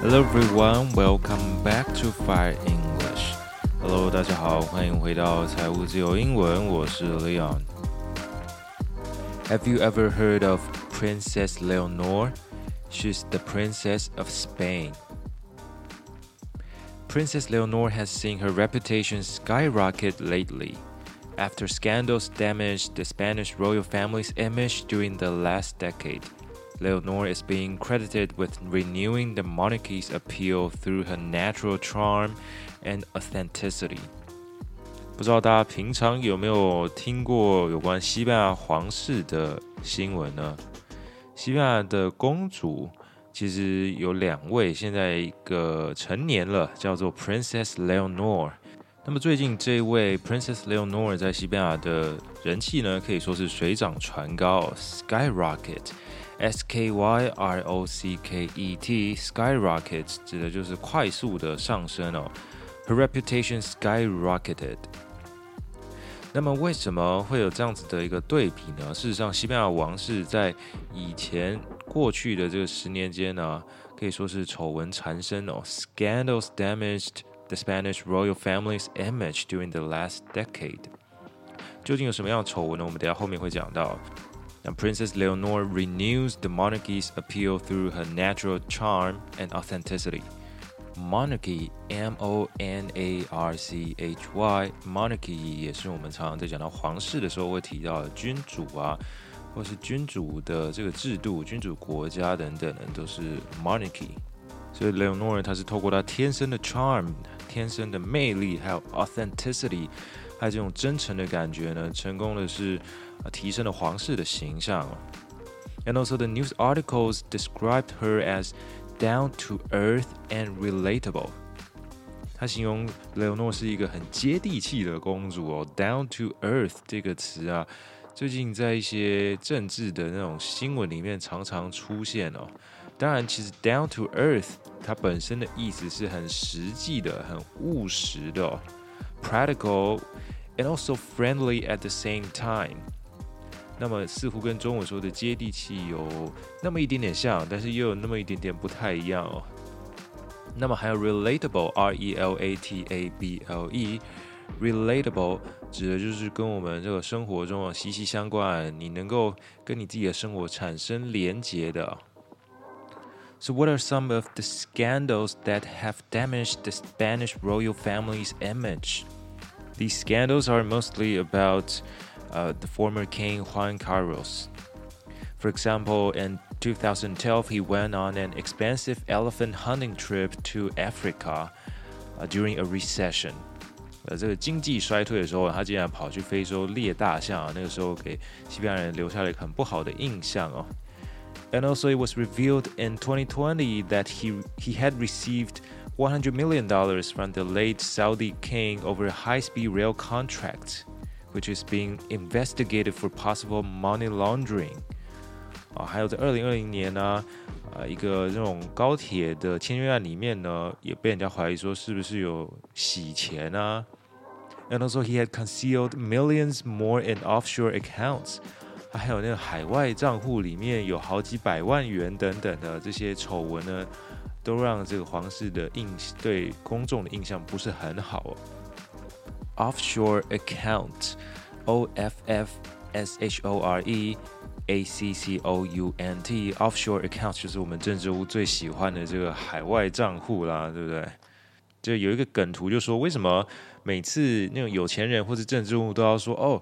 Hello everyone, welcome back to Fire English. Hello，大家好，欢迎回到财务自由英文，我是 Leon。Have you ever heard of Princess Leonor? She's the Princess of Spain. Princess Leonor has seen her reputation skyrocket lately after scandals damaged the Spanish royal family's image during the last decade. Leonor is being credited with renewing the monarchy's appeal through her natural charm and authenticity. 不知道大家平常有没有听过有关西班牙皇室的新闻呢？西班牙的公主其实有两位，现在一个成年了，叫做 Princess Leonor。那么最近这位 Princess Leonor 在西班牙的人气呢，可以说是水涨船高 Skyrocket，skyrocket 指的就是快速的上升哦。Her reputation skyrocketed。那么为什么会有这样子的一个对比呢？事实上，西班牙王室在以前过去的这个十年间呢，可以说是丑闻缠身哦。Scandals damaged the Spanish royal family's image during the last decade。究竟有什么样的丑闻呢？我们等下后面会讲到。Now, Princess Leonor renews the monarchy's appeal through her natural charm and authenticity. Monarchy, M O N A R C H Y, monarchy 也是我们常常在讲到皇室的时候会提到的君主啊，或是君主的这个制度、君主国家等等的，都是 monarchy。所以 Leonor 她是透过她天生的 charm、天生的魅力，还有 authenticity 还有这种真诚的感觉呢，成功的是提升了皇室的形象。And also the news articles described her as down to earth and relatable。他形容雷欧诺是一个很接地气的公主哦。Down to earth 这个词啊，最近在一些政治的那种新闻里面常常出现哦。当然，其实 down to earth 它本身的意思是很实际的、很务实的、哦、，practical and also friendly at the same time。那么似乎跟中文说的接地气有那么一点点像，但是又有那么一点点不太一样哦。那么还有 relatable，r e l a t a b l e，relatable 指的就是跟我们这个生活中啊息息相关，你能够跟你自己的生活产生连结的。So what are some of the scandals that have damaged the Spanish royal family's image? These scandals are mostly about uh, the former king Juan Carlos. For example, in 2012, he went on an expensive elephant hunting trip to Africa uh, during a recession. 呃，这个经济衰退的时候，他竟然跑去非洲猎大象啊！那个时候给西班牙人留下了一个很不好的印象哦。And also, it was revealed in 2020 that he he had received 100 million dollars from the late Saudi king over a high-speed rail contract which is being investigated for possible money laundering。啊，还有在二零二零年呢，呃，一个这种高铁的签约案里面呢，也被人家怀疑说是不是有洗钱啊？And also he had concealed millions more in offshore accounts。还有那个海外账户里面有好几百万元等等的这些丑闻呢， 都让这个皇室的印对公众的印象不是很好哦。offshore account, O F F S H O R E A C C O U N T offshore account 就是我们政治屋最喜欢的这个海外账户啦，对不对？就有一个梗图就说，为什么每次那种有钱人或是政治物都要说哦，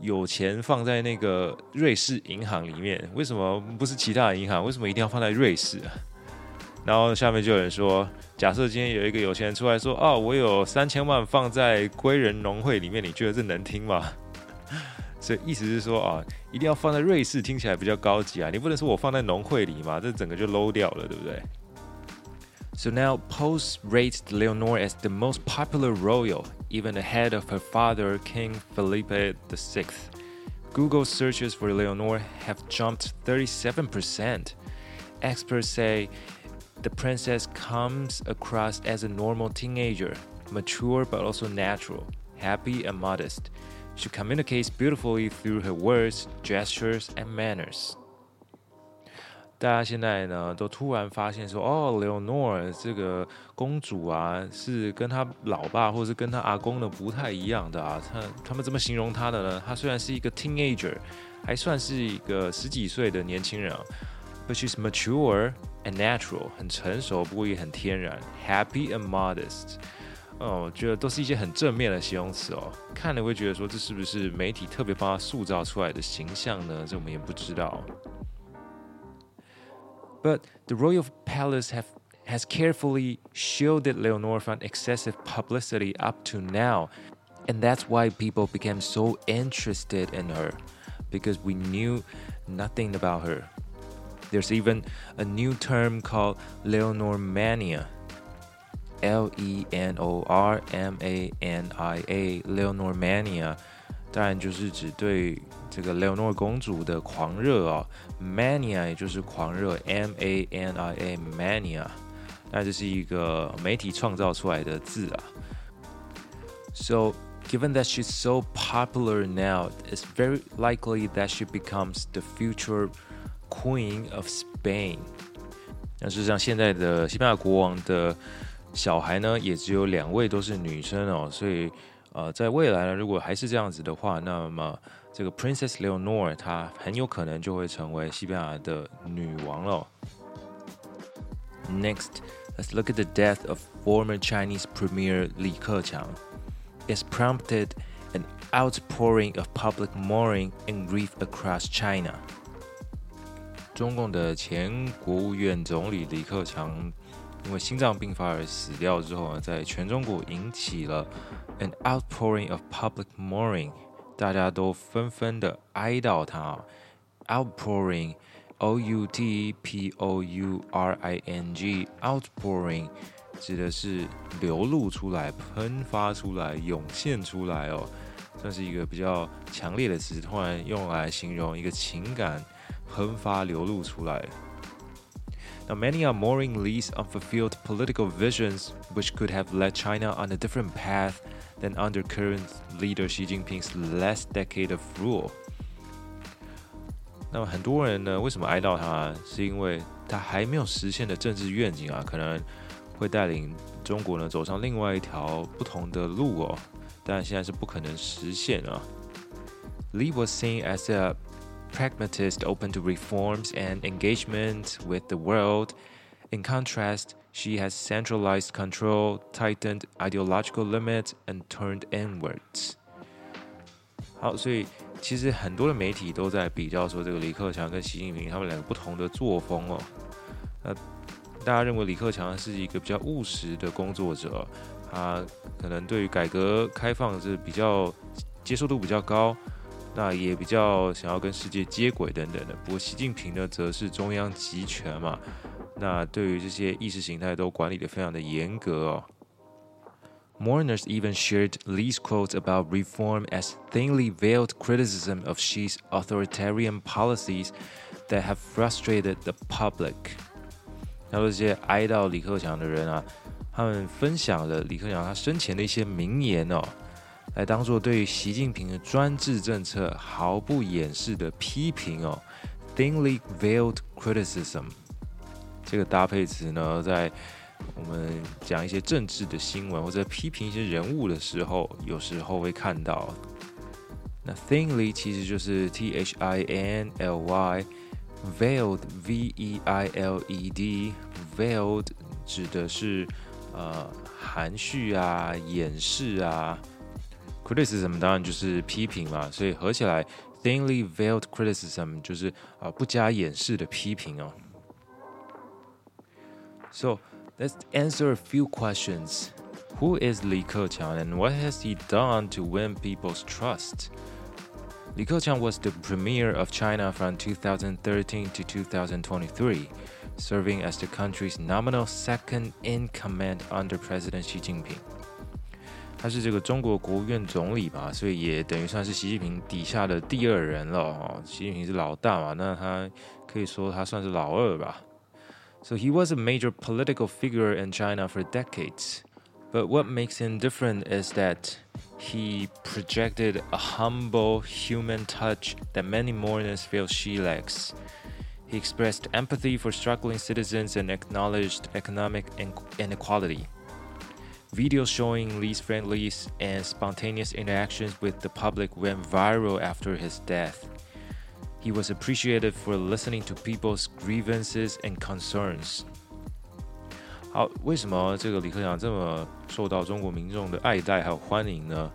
有钱放在那个瑞士银行里面，为什么不是其他银行？为什么一定要放在瑞士啊？然后下面就有人说，假设今天有一个有钱人出来说，哦，我有三千万放在归人农会里面，你觉得这能听吗？所以意思是说啊，一定要放在瑞士，听起来比较高级啊。你不能说我放在农会里嘛，这整个就 low 掉了，对不对？So now, Polls rates Leonor as the most popular royal, even ahead of her father, King Felipe VI. Google searches for Leonor have jumped 37%. Experts say the princess comes across as a normal teenager, mature but also natural, happy and modest. She communicates beautifully through her words, gestures, and manners. 大家现在呢都突然发现说，哦，Leonor 这个公主啊，是跟她老爸或者是跟她阿公的不太一样的啊。他他们怎么形容她的呢？她虽然是一个 teenager，还算是一个十几岁的年轻人啊 ，but she's mature and natural，很成熟，不过也很天然，happy and modest。哦，我觉得都是一些很正面的形容词哦。看了会觉得说，这是不是媒体特别帮她塑造出来的形象呢？这我们也不知道。But the royal palace have, has carefully shielded Leonor from excessive publicity up to now. And that's why people became so interested in her, because we knew nothing about her. There's even a new term called Leonor Mania. L E N O R M A N I A, Leonor Mania. 当然就是指对这个 Leonor 公主的狂热啊，mania 也就是狂热，M A N I A mania，那这是一个媒体创造出来的字啊。So given that she's so popular now, it's very likely that she becomes the future queen of Spain。那事实上，现在的西班牙国王的小孩呢，也只有两位都是女生哦，所以。呃，在未来呢，如果还是这样子的话，那么这个 Princess Leonor 她很有可能就会成为西班牙的女王了。Next, let's look at the death of former Chinese Premier Li Keqiang. It's prompted an outpouring of public mourning and grief across China. 中共的前国务院总理李克强因为心脏病发而死掉之后呢，在全中国引起了 an outpouring of public mourning，大家都纷纷的哀悼他。outpouring，o u t p o u r i n g，outpouring 指的是流露出来、喷发出来、涌现出来哦，算是一个比较强烈的词，突然用来形容一个情感横发流露出来。Now, many are mourning Li's unfulfilled political visions, which could have led China on a different path than under current leader Xi Jinping's last decade of rule. 那么很多人呢，为什么哀悼他？是因为他还没有实现的政治愿景啊，可能会带领中国呢走上另外一条不同的路哦。但现在是不可能实现啊。Li was seen as a pragmatist, open to reforms and engagement with the world. In contrast, Xi has centralized control, tightened ideological limits, and turned inwards. 好，所以其实很多的媒体都在比较说这个李克强跟习近平他们两个不同的作风哦。那大家认为李克强是一个比较务实的工作者，他可能对于改革开放是比较接受度比较高。那也比较想要跟世界接轨等等的。不过习近平呢，则是中央集权嘛，那对于这些意识形态都管理的非常的严格哦。Mourners even shared Li's quotes about reform as thinly veiled criticism of Xi's authoritarian policies that have frustrated the public。那这些哀悼李克强的人啊，他们分享了李克强他生前的一些名言哦。来当做对习近平的专制政策毫不掩饰的批评哦，thinly veiled criticism 这个搭配词呢，在我们讲一些政治的新闻或者批评一些人物的时候，有时候会看到。那 thinly 其实就是 t h i n l y，veiled v e i l e d，veiled 指的是呃含蓄啊，掩饰啊。criticism 当然就是批评嘛，所以合起来 thinly veiled criticism 就是啊不加掩饰的批评哦。So let's answer a few questions. Who is Li Keqiang and what has he done to win people's trust? Li Keqiang was the premier of China from 2013 to 2023, serving as the country's nominal second in command under President Xi Jinping. 他是这个中国国务院总理嘛，所以也等于算是习近平底下的第二人了哦。习近平是老大嘛，那他可以说他算是老二吧。So he was a major political figure in China for decades. But what makes him different is that he projected a humble human touch that many mourners feel Xi lacks. He expressed empathy for struggling citizens and acknowledged economic inequality. Videos showing Li's friend and spontaneous interactions with the public went viral after his death. He was appreciated for listening to people's grievances and concerns. 好，为什么这个李克强这么受到中国民众的爱戴还有欢迎呢？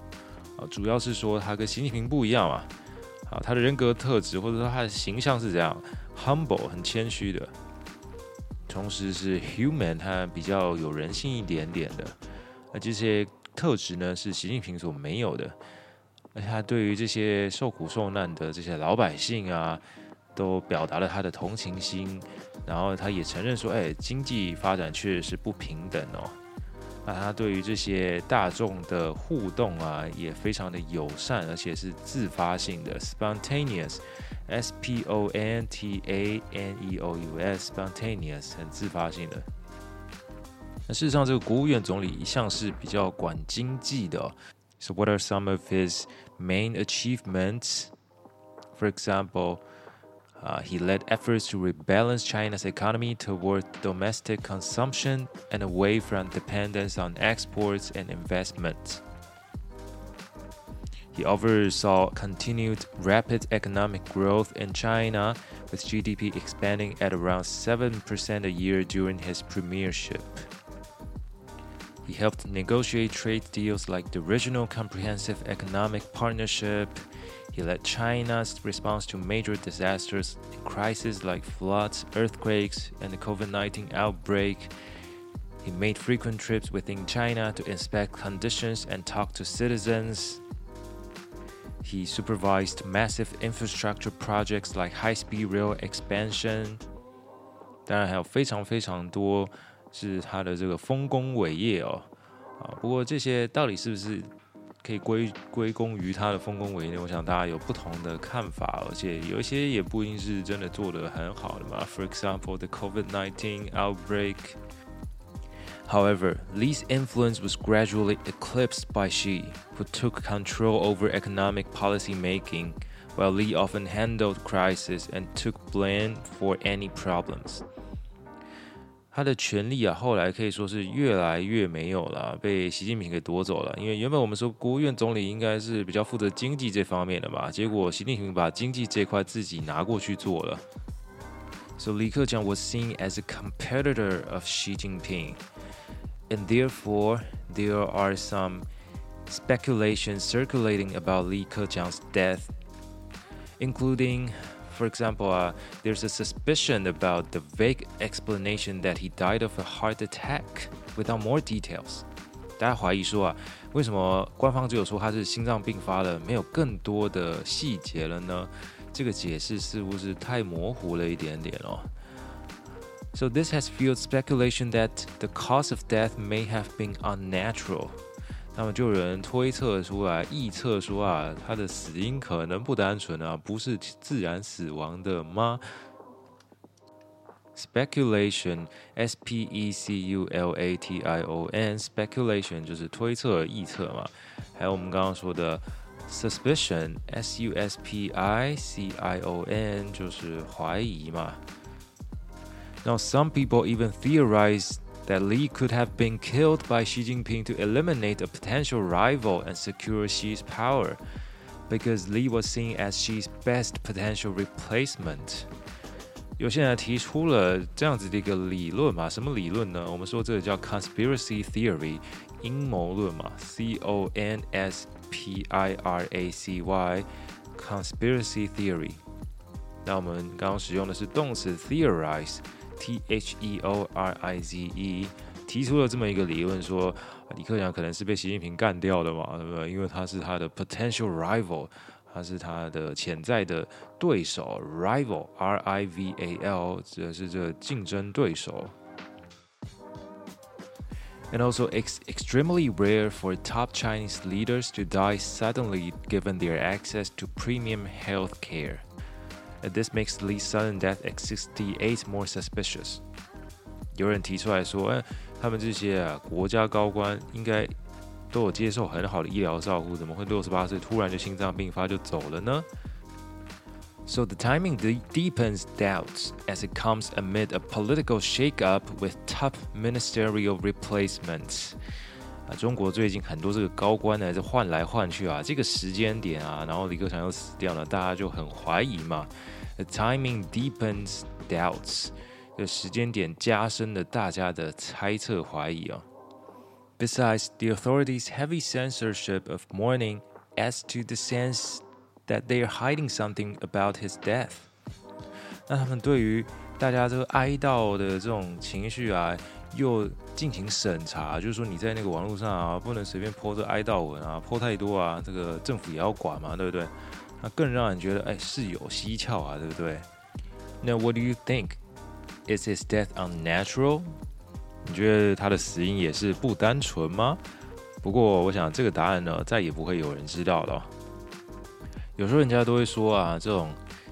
啊，主要是说他跟习近平不一样嘛。啊，他的人格特质或者说他的形象是怎样，humble 很谦虚的，同时是 human 他比较有人性一点点的。而这些特质呢，是习近平所没有的。而且他对于这些受苦受难的这些老百姓啊，都表达了他的同情心，然后他也承认说，哎，经济发展确实是不平等哦。那他对于这些大众的互动啊，也非常的友善，而且是自发性的 （spontaneous），s p o n t a n e o u s，spontaneous，很自发性的。那事实上，这个国务院总理一向是比较管经济的。So, what are some of his main achievements? For example, uh, he led efforts to rebalance China's economy toward domestic consumption and away from dependence on exports and investment. He oversaw continued rapid economic growth in China, with GDP expanding at around 7% a year during his premiership. He helped negotiate trade deals like the Regional Comprehensive Economic Partnership. He led China's response to major disasters and crises like floods, earthquakes, and the COVID 19 outbreak. He made frequent trips within China to inspect conditions and talk to citizens. He supervised massive infrastructure projects like high speed rail expansion. 当然还有非常非常多 是他的这个丰功伟业哦，啊，不过这些到底是不是可以归归功于他的丰功伟业，我想大家有不同的看法，而且有一些也不一定是真的做得很好的嘛。For example, the COVID-19 outbreak. However, Li's influence was gradually eclipsed by Xi, who took control over economic policy making, while Li often handled crisis and took blame for any problems. 他的权力啊，后来可以说是越来越没有了，被习近平给夺走了。因为原本我们说国务院总理应该是比较负责经济这方面的吧，结果习近平把经济这块自己拿过去做了。So Li Keqiang was seen as a competitor of Xi Jinping, and therefore there are some speculations circulating about Li Keqiang's death, including for example, uh, there's a suspicion about the vague explanation that he died of a heart attack without more details. 大家怀疑说啊，为什么官方只有说他是心脏病发了，没有更多的细节了呢？这个解释似乎是太模糊了一点点哦。So this has fueled speculation that the cause of death may have been unnatural. 那么就有人推测出来、臆测说啊，他的死因可能不单纯啊，不是自然死亡的吗？Speculation, S P E C U L A T I O N, speculation 就是推测、臆测嘛。还有我们刚刚说的 suspicion, S U S P I C I O N 就是怀疑嘛。Now some people even theorize that Li could have been killed by Xi Jinping to eliminate a potential rival and secure Xi's power, because Li was seen as Xi's best potential replacement. 有些人提出了这样子的一个理论嘛？什么理论呢？我们说这个叫 conspiracy theory，阴谋论嘛，C O N S P I R A C Y，conspiracy theory。那我们刚刚使用的是动词 theorize。 T H E O R I Z E 提出了这么一个理论，说李克强可能是被习近平干掉的嘛，对不对？因为他是他的 potential rival，他是他的潜在的对手，rival R I V A L 指的是这个竞争对手。And also, it's extremely rare for top Chinese leaders to die suddenly given their access to premium health care. This makes Li's sudden death at 68 more suspicious。有人提出来说，哎，他们这些啊国家高官应该都有接受很好的医疗照顾，怎么会六十八岁突然就心脏病发就走了呢？So the timing deepens doubts as it comes amid a political shakeup with tough ministerial replacements. 啊，中国最近很多这个高官呢，在换来换去啊，这个时间点啊，然后李克强又死掉了，大家就很怀疑嘛。The timing deepens doubts，的时间点加深了大家的猜测怀疑啊。Besides, the authorities' heavy censorship of mourning adds to the sense that they are hiding something about his death。那他们对于大家这个哀悼的这种情绪啊， 又进行审查，就是说你在那个网络上啊，不能随便泼这哀悼文啊，泼太多啊，这个政府也要管嘛，对不对？那更让人觉得哎事有蹊跷啊，对不对？那 What do you think? Is his death unnatural? 你觉得他的死因也是不单纯吗？不过，我想这个答案呢，再也不会有人知道了。有时候人家都会说啊，这种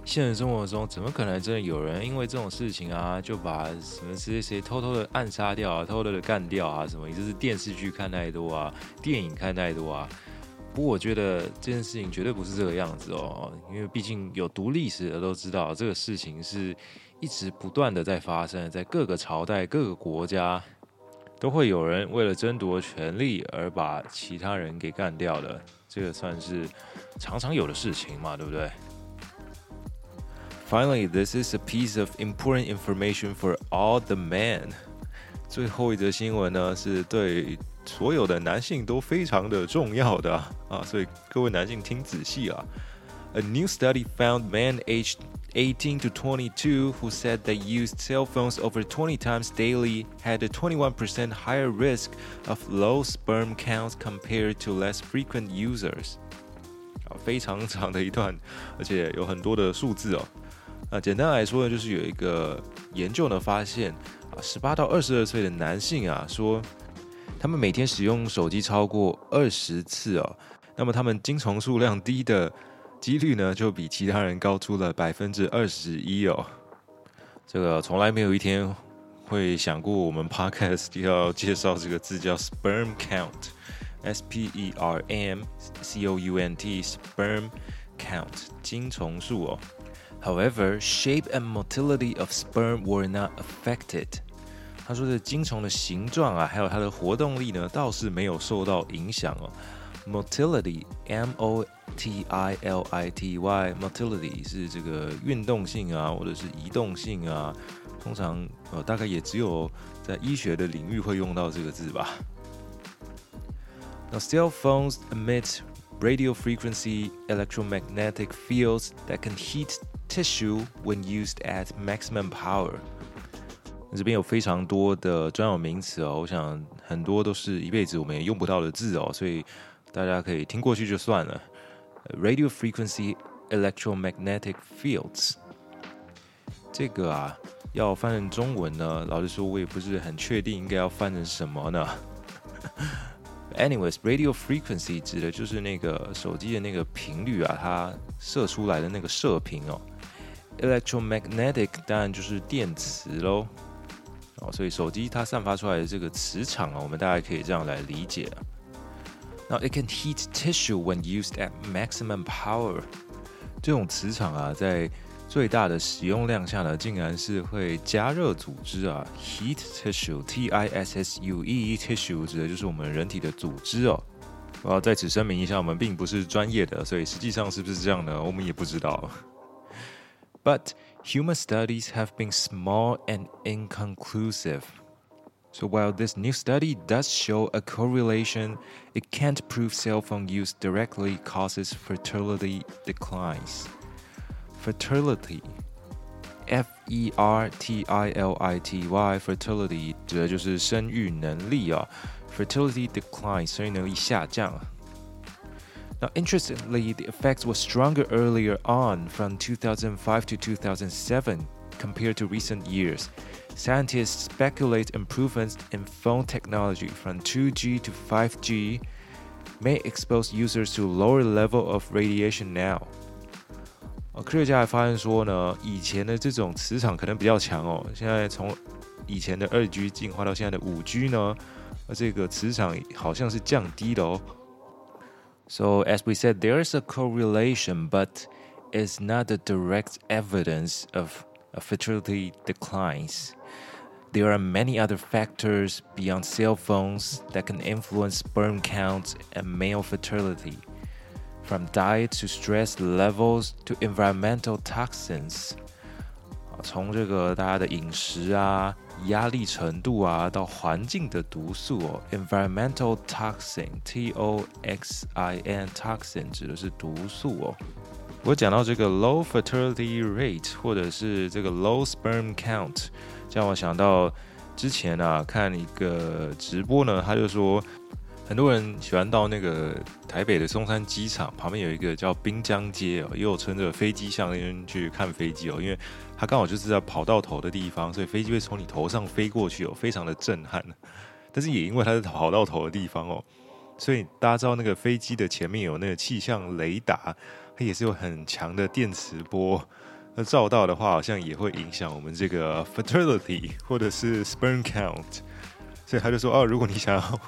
现实生活中怎么可能真的有人因为这种事情啊，就把什么谁谁偷偷的暗杀掉啊，偷偷的干掉啊？什么？你这是电视剧看太多啊，电影看太多啊？不过我觉得这件事情绝对不是这个样子哦，因为毕竟有读历史的都知道，这个事情是。一直不断的在发生，在各个朝代、各个国家，都会有人为了争夺权力而把其他人给干掉的，这个算是常常有的事情嘛，对不对 ？Finally, this is a piece of important information for all the men。最后一则新闻呢，是对所有的男性都非常的重要的啊，所以各位男性听仔细啊。A new study found men aged 18 to 22 who said they used cell phones over 20 times daily had a 21% higher risk of low sperm counts compared to less frequent users。啊，非常长的一段，而且有很多的数字哦。 啊，简单来说呢，就是有一个研究呢发现，啊，十八到二十二岁的男性啊，说他们每天使用手机超过二十次哦，那么他们精虫数量低的。几率呢，就比其他人高出了百分之二十一哦。这个从来没有一天会想过，我们 podcast 要介绍这个字叫 sperm count，s p e r m c o u n t，sperm count，精虫数哦。However, shape and motility of sperm were not affected。他说的精虫的形状啊，还有它的活动力呢，倒是没有受到影响哦。Motility, M-O T I L I T Y motility 是这个运动性啊，或者是移动性啊，通常呃大概也只有在医学的领域会用到这个字吧。Now, cell phones emit radio frequency electromagnetic fields that can heat tissue when used at maximum power。这边有非常多的专有名词哦，我想很多都是一辈子我们也用不到的字哦，所以大家可以听过去就算了。Radio frequency electromagnetic fields，这个啊，要翻成中文呢，老实说，我也不是很确定应该要翻成什么呢。Anyways，radio frequency 指的就是那个手机的那个频率啊，它射出来的那个射频哦。Electromagnetic 当然就是电磁喽。哦，所以手机它散发出来的这个磁场啊，我们大概可以这样来理解。Now it can heat tissue when used at maximum power。这种磁场啊，在最大的使用量下呢，竟然是会加热组织啊。Heat tissue，T I S S U E，tissue 指的就是我们人体的组织哦。我要在此声明一下，我们并不是专业的，所以实际上是不是这样呢？我们也不知道。But human studies have been small and inconclusive. So while this new study does show a correlation, it can't prove cell phone use directly causes fertility declines. Fertility, F E R T I L I T Y, fertility 指的就是生育能力啊。Fertility declines，生育能力下降。 Now, interestingly, the effects were stronger earlier on from 2005 to 2007 compared to recent years. Scientists speculate improvements in phone technology from 2G to 5G may expose users to lower level of radiation now. 哦，科学家还发现说呢，以前的这种磁场可能比较强哦，现在从以前的二 G 进化到现在的五 G 呢，那这个磁场好像是降低的哦。 So as we said, there is a correlation, but is not a direct evidence of a fertility declines. There are many other factors beyond cell phones that can influence sperm count and male fertility, from diet to stress levels to environmental toxins. 从这个大家的饮食啊、 压力程度啊，到环境的毒素哦，environmental toxin，T O X I N toxin 指的是毒素哦。我讲到这个 low fertility rate，或者是这个 low sperm count。让我想到之前啊，看一个直播呢，他就说很多人喜欢到那个台北的松山机场旁边有一个叫滨江街哦，又称着飞机向那边去看飞机哦，因为它刚好就是在跑道头的地方，所以飞机会从你头上飞过去哦，非常的震撼。但是也因为它是跑道头的地方哦，所以大家知道那个飞机的前面有那个气象雷达，它也是有很强的电磁波。那照到的话，好像也会影响我们这个 fertility 或者是 sperm count，所以他就说哦，如果你想要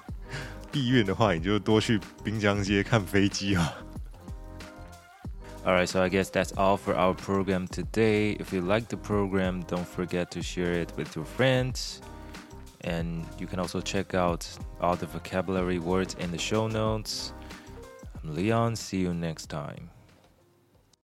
避孕的话，你就多去滨江街看飞机啊。Alright, so I guess that's all for our program today. If you like the program, don't forget to share it with your friends. And you can also check out all the vocabulary words in the show notes. I'm Leon. See you next time.